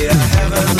Yeah, heaven.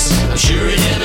I'm sure it is.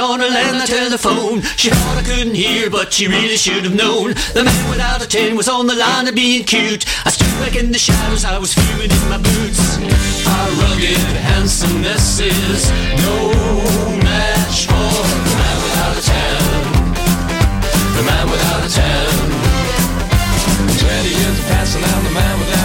Down on her land, telephone. She thought I couldn't hear, but she really should have known. The man without a tin was on the line of being cute. I stood back in the shadows, I was fuming in my boots. Our rugged handsomeness is no match for the man without a tan. The man without a tan. Twenty years passing out, the man without